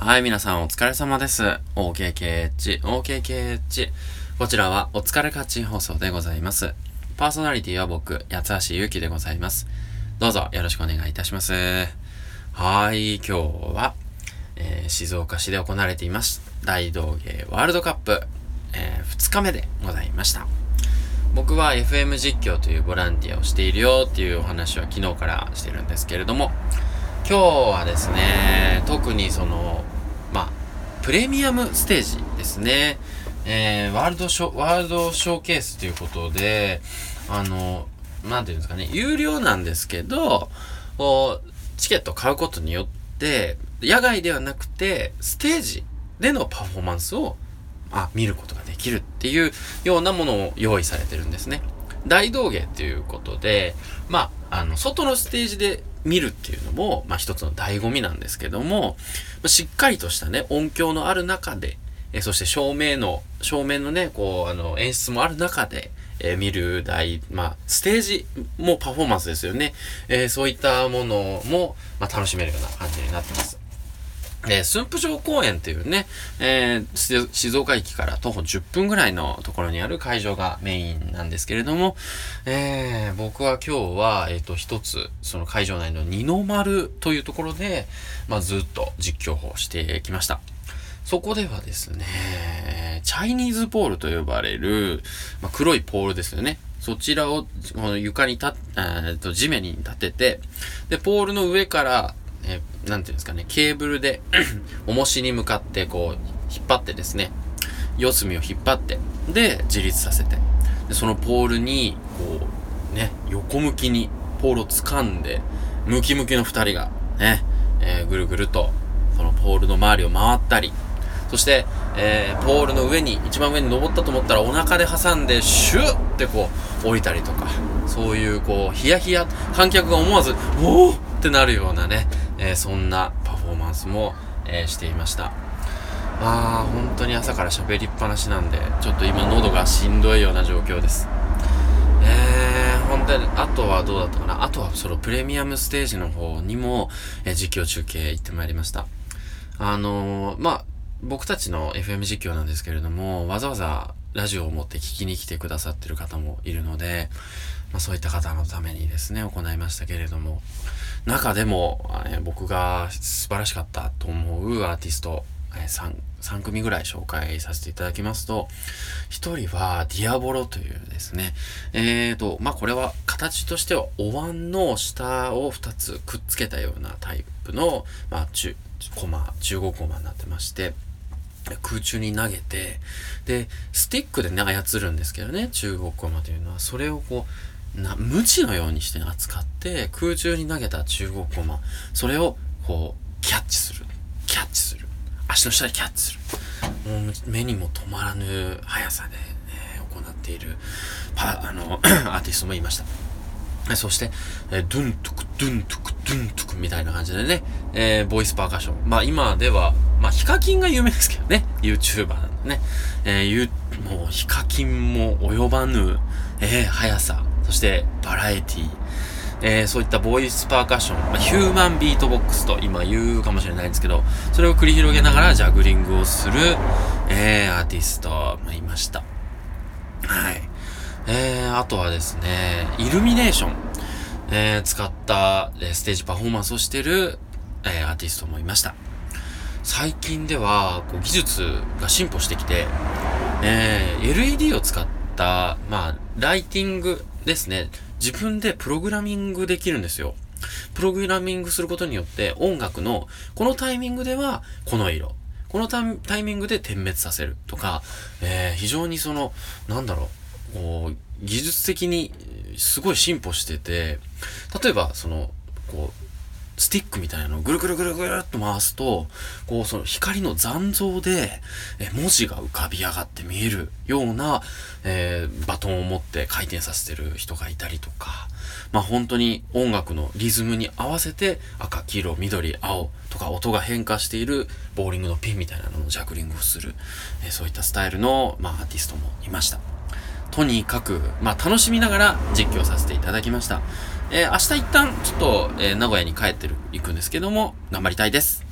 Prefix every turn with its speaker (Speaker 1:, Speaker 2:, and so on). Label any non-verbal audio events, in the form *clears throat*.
Speaker 1: はい、皆さんお疲れ様です。OKKH、OKKH。こちらはお疲れカッチン放送でございます。パーソナリティは僕、八橋ゆうきでございます。どうぞよろしくお願いいたします。はい、今日は、えー、静岡市で行われています。大道芸ワールドカップ、えー、2日目でございました。僕は FM 実況というボランティアをしているよっていうお話は昨日からしてるんですけれども、今日はですね、特にその、まあ、プレミアムステージですね。えー、ワールドショ、ワールドショーケースということで、あの、なんていうんですかね、有料なんですけど、こう、チケット買うことによって、野外ではなくて、ステージでのパフォーマンスを、あ、見ることができるっていうようなものを用意されてるんですね。大道芸っていうことで、まあ、あの、外のステージで見るっていうのも、まあ一つの醍醐味なんですけども、ましっかりとしたね、音響のある中で、えそして照明の、照明のね、こう、あの、演出もある中で、え見る台、まあ、ステージもパフォーマンスですよね。えー、そういったものも、まあ、楽しめるような感じになってます。えー、駿府城公園っていうね、えー、静岡駅から徒歩10分ぐらいのところにある会場がメインなんですけれども、えー、僕は今日は、えっ、と、一つ、その会場内の二の丸というところで、まあ、ずっと実況をしてきました。そこではですね、チャイニーズポールと呼ばれる、まあ、黒いポールですよね。そちらをこの床に立っ、えと地面に立てて、で、ポールの上から、なんていうんですかね、ケーブルで *clears throat* 重しに向かってこう、引っ張ってですね、四隅を引っ張って、で、自立させて、でそのポールに、こう、ね、横向きにポールを掴んで、ムキムキの二人が、ね、えー、ぐるぐると、このポールの周りを回ったり、そして、えー、ポールの上に、一番上に登ったと思ったらお腹で挟んで、シュッってこう、降りたりとか、そういうこう、ヒヤヒヤ、観客が思わず、おーってなるようなね、えー、そんなパフォーマンスも、えー、していました。まあ、本当に朝から喋りっぱなしなんで、ちょっと今喉がしんどいような状況です。えー、本当に、あとはどうだったかな？あとはそのプレミアムステージの方にも、えー、実況中継行ってまいりました。あのー、まあ、僕たちの FM 実況なんですけれども、わざわざラジオを持って聞きに来てくださってる方もいるので、まあ、そういった方のためにですね、行いましたけれども、中でも、え僕が素晴らしかったと思うアーティスト、え 3, 3組ぐらい紹介させていただきますと、1人はディアボロというですね、えーと、まあ、これは形としてはお椀の下を2つくっつけたようなタイプの、まあ、中、コマ、中国コマになってまして、空中に投げて、で、スティックでね、操るんですけどね、中国コマというのは、それをこう、な、無知のようにして扱って、空中に投げた中国コマ、それを、こう、キャッチする。キャッチする。足の下でキャッチする。もう、目にも止まらぬ速さで、ね、行っている、パ、あの、*clears throat* アーティストもいました。そして、えドゥントゥク、ドゥントゥク、ドゥントゥクみたいな感じでね、えー、ボイスパーカッション。まあ今では、まあヒカキンが有名ですけどね、YouTuber なんでね。えー、もうヒカキンも及ばぬ、えー、速さ。そしてバラエティえー、そういったボイスパーカッション、まあ、ヒューマンビートボックスと今言うかもしれないんですけど、それを繰り広げながらジャグリングをする、えー、アーティストもいました。はい。えー、あとはですね、イルミネーション、えー、使った、え、ステージパフォーマンスをしてる、え、アーティストもいました。最近では、こう、技術が進歩してきて、え、LED を使った、まあ、ライティングですね。自分でプログラミングできるんですよ。プログラミングすることによって音楽のこのタイミングではこの色。このタイミングで点滅させるとか、えー、非常にその、なんだろう、こう、技術的にすごい進歩してて、例えばその、こう、スティックみたいなのをぐるぐるぐるぐるっと回すと、こう、その光の残像で、え文字が浮かび上がって見えるような、えー、バトンを持って回転させてる人がいたりとか、まあ本当に音楽のリズムに合わせて赤、黄色、緑、青とか音が変化しているボーリングのピンみたいなののジャグリングをする、えー、そういったスタイルの、まあアーティストもいました。とにかく、まあ楽しみながら実況させていただきました。えー、明日一旦ちょっと、えー、名古屋に帰ってる、行くんですけども、頑張りたいです。